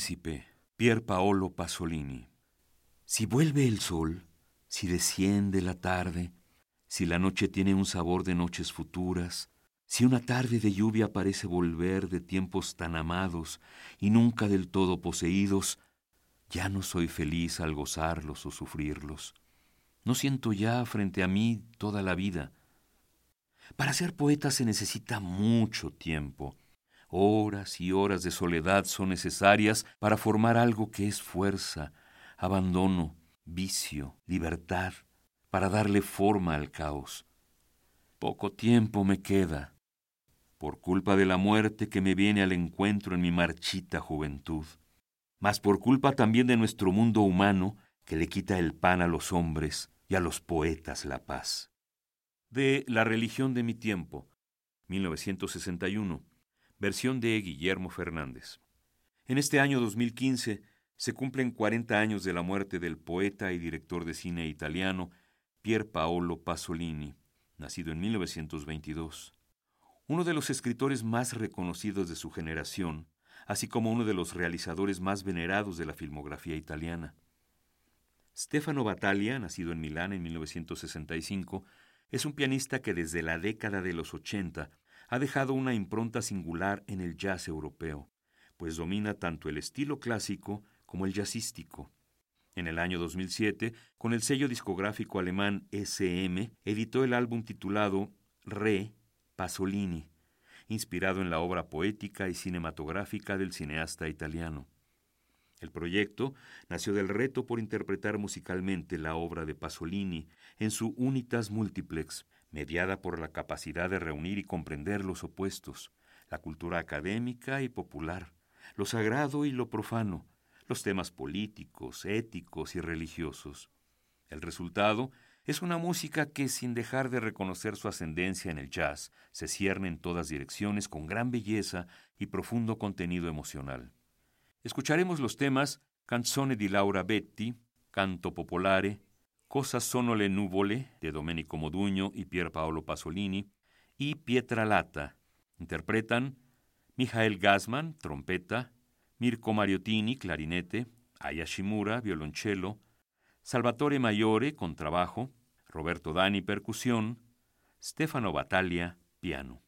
Príncipe, Pier Paolo Pasolini. Si vuelve el sol, si desciende la tarde, si la noche tiene un sabor de noches futuras, si una tarde de lluvia parece volver de tiempos tan amados y nunca del todo poseídos, ya no soy feliz al gozarlos o sufrirlos. No siento ya frente a mí toda la vida. Para ser poeta se necesita mucho tiempo. Horas y horas de soledad son necesarias para formar algo que es fuerza, abandono, vicio, libertad, para darle forma al caos. Poco tiempo me queda, por culpa de la muerte que me viene al encuentro en mi marchita juventud, mas por culpa también de nuestro mundo humano que le quita el pan a los hombres y a los poetas la paz. De La religión de mi tiempo, 1961 versión de Guillermo Fernández. En este año 2015 se cumplen 40 años de la muerte del poeta y director de cine italiano Pier Paolo Pasolini, nacido en 1922. Uno de los escritores más reconocidos de su generación, así como uno de los realizadores más venerados de la filmografía italiana. Stefano Battaglia, nacido en Milán en 1965, es un pianista que desde la década de los 80 ha dejado una impronta singular en el jazz europeo, pues domina tanto el estilo clásico como el jazzístico. En el año 2007, con el sello discográfico alemán SM, editó el álbum titulado Re Pasolini, inspirado en la obra poética y cinematográfica del cineasta italiano. El proyecto nació del reto por interpretar musicalmente la obra de Pasolini en su Unitas Multiplex, mediada por la capacidad de reunir y comprender los opuestos, la cultura académica y popular, lo sagrado y lo profano, los temas políticos, éticos y religiosos. El resultado es una música que, sin dejar de reconocer su ascendencia en el jazz, se cierne en todas direcciones con gran belleza y profundo contenido emocional. Escucharemos los temas Canzone di Laura Betti, Canto Popolare, Cosa sono le nuvole de Domenico Moduño y Pier Paolo Pasolini y Pietra Lata. Interpretan Michael Gassman, trompeta, Mirko Mariottini, clarinete, Aya Shimura, violonchelo, Salvatore Maiore, contrabajo, Roberto Dani, percusión, Stefano Battaglia, piano.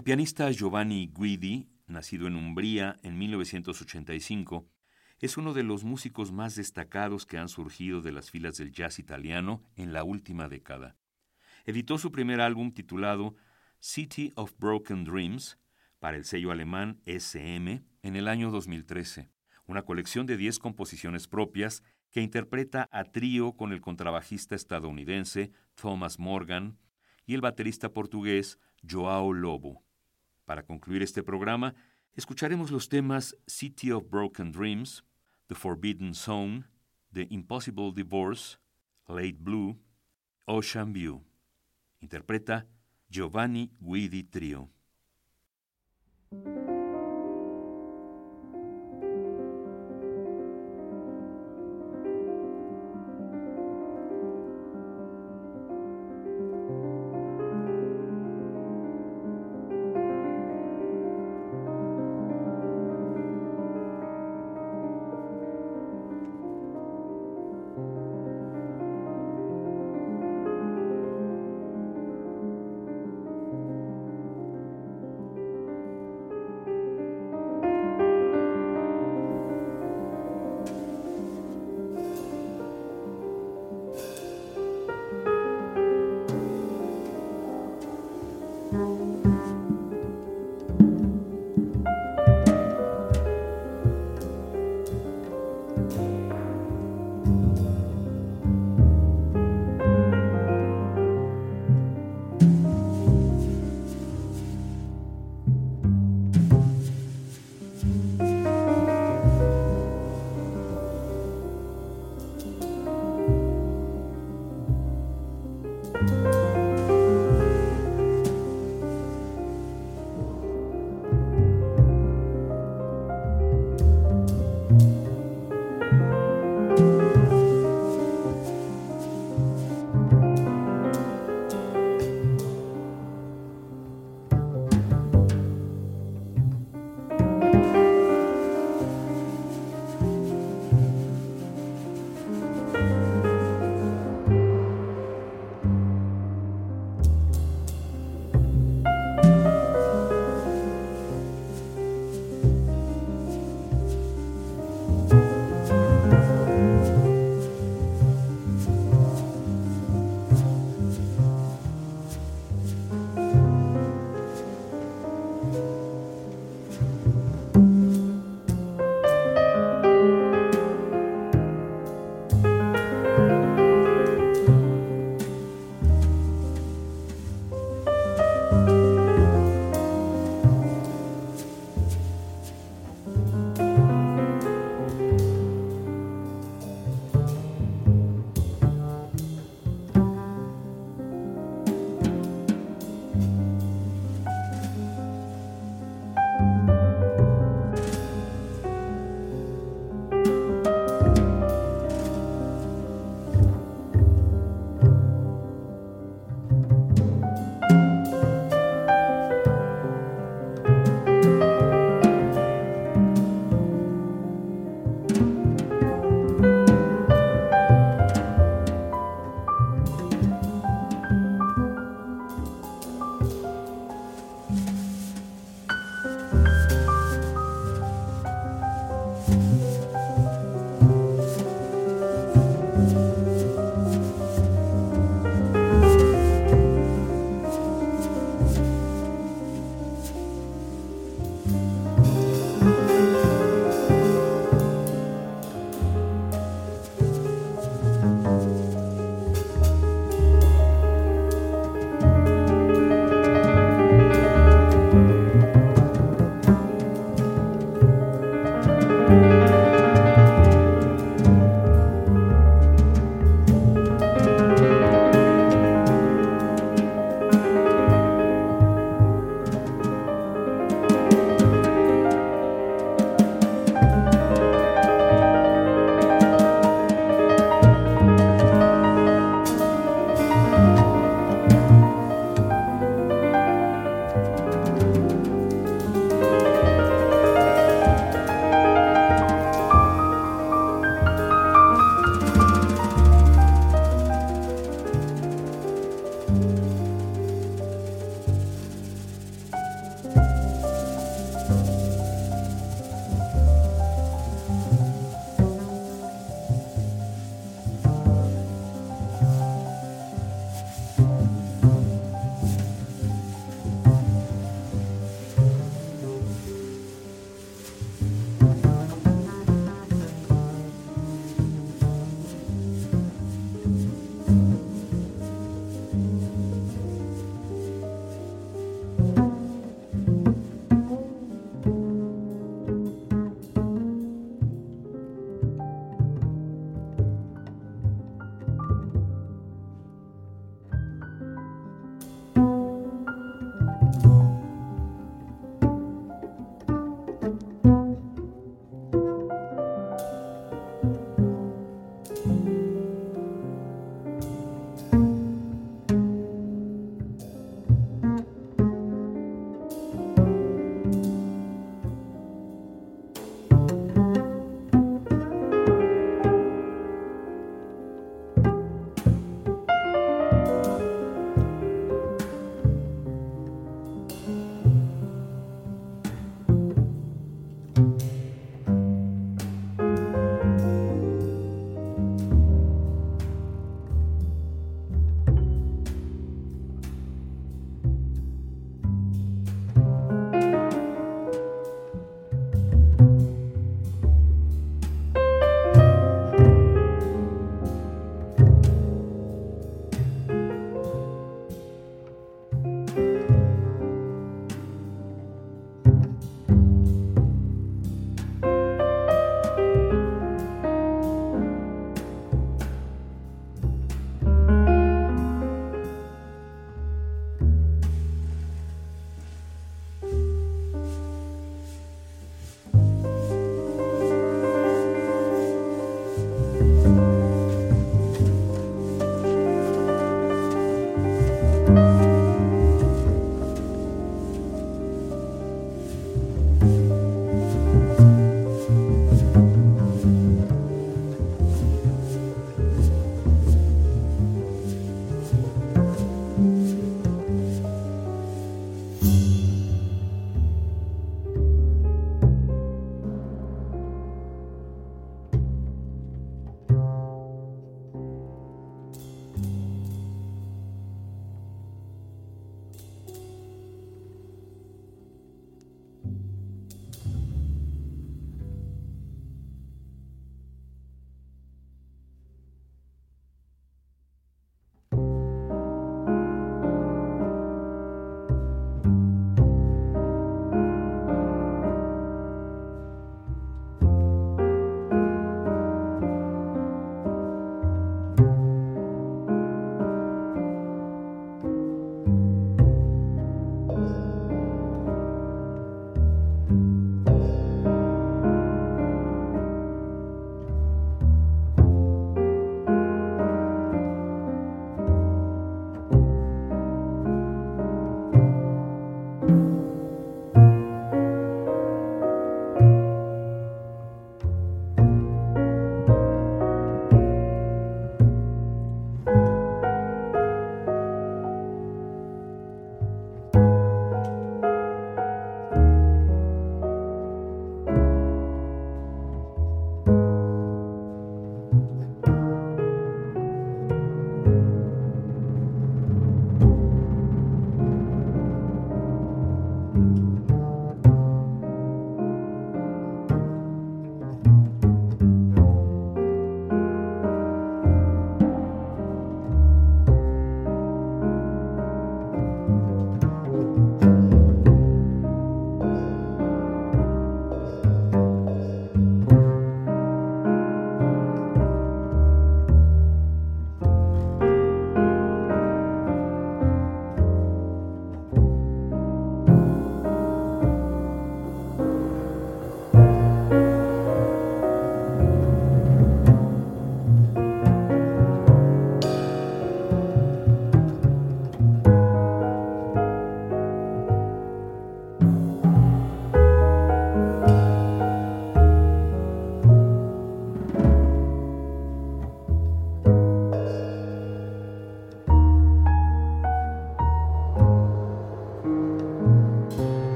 El pianista Giovanni Guidi, nacido en Umbría en 1985, es uno de los músicos más destacados que han surgido de las filas del jazz italiano en la última década. Editó su primer álbum titulado City of Broken Dreams para el sello alemán SM en el año 2013, una colección de 10 composiciones propias que interpreta a trío con el contrabajista estadounidense Thomas Morgan y el baterista portugués Joao Lobo. Para concluir este programa, escucharemos los temas City of Broken Dreams, The Forbidden Zone, The Impossible Divorce, Late Blue, Ocean View. Interpreta Giovanni Guidi Trio.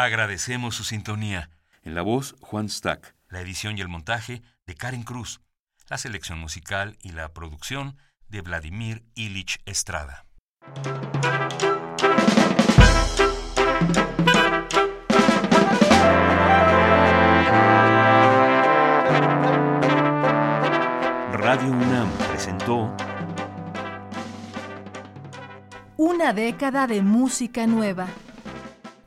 Agradecemos su sintonía. En la voz, Juan Stack. La edición y el montaje de Karen Cruz. La selección musical y la producción de Vladimir Ilich Estrada. Radio UNAM presentó Una década de música nueva.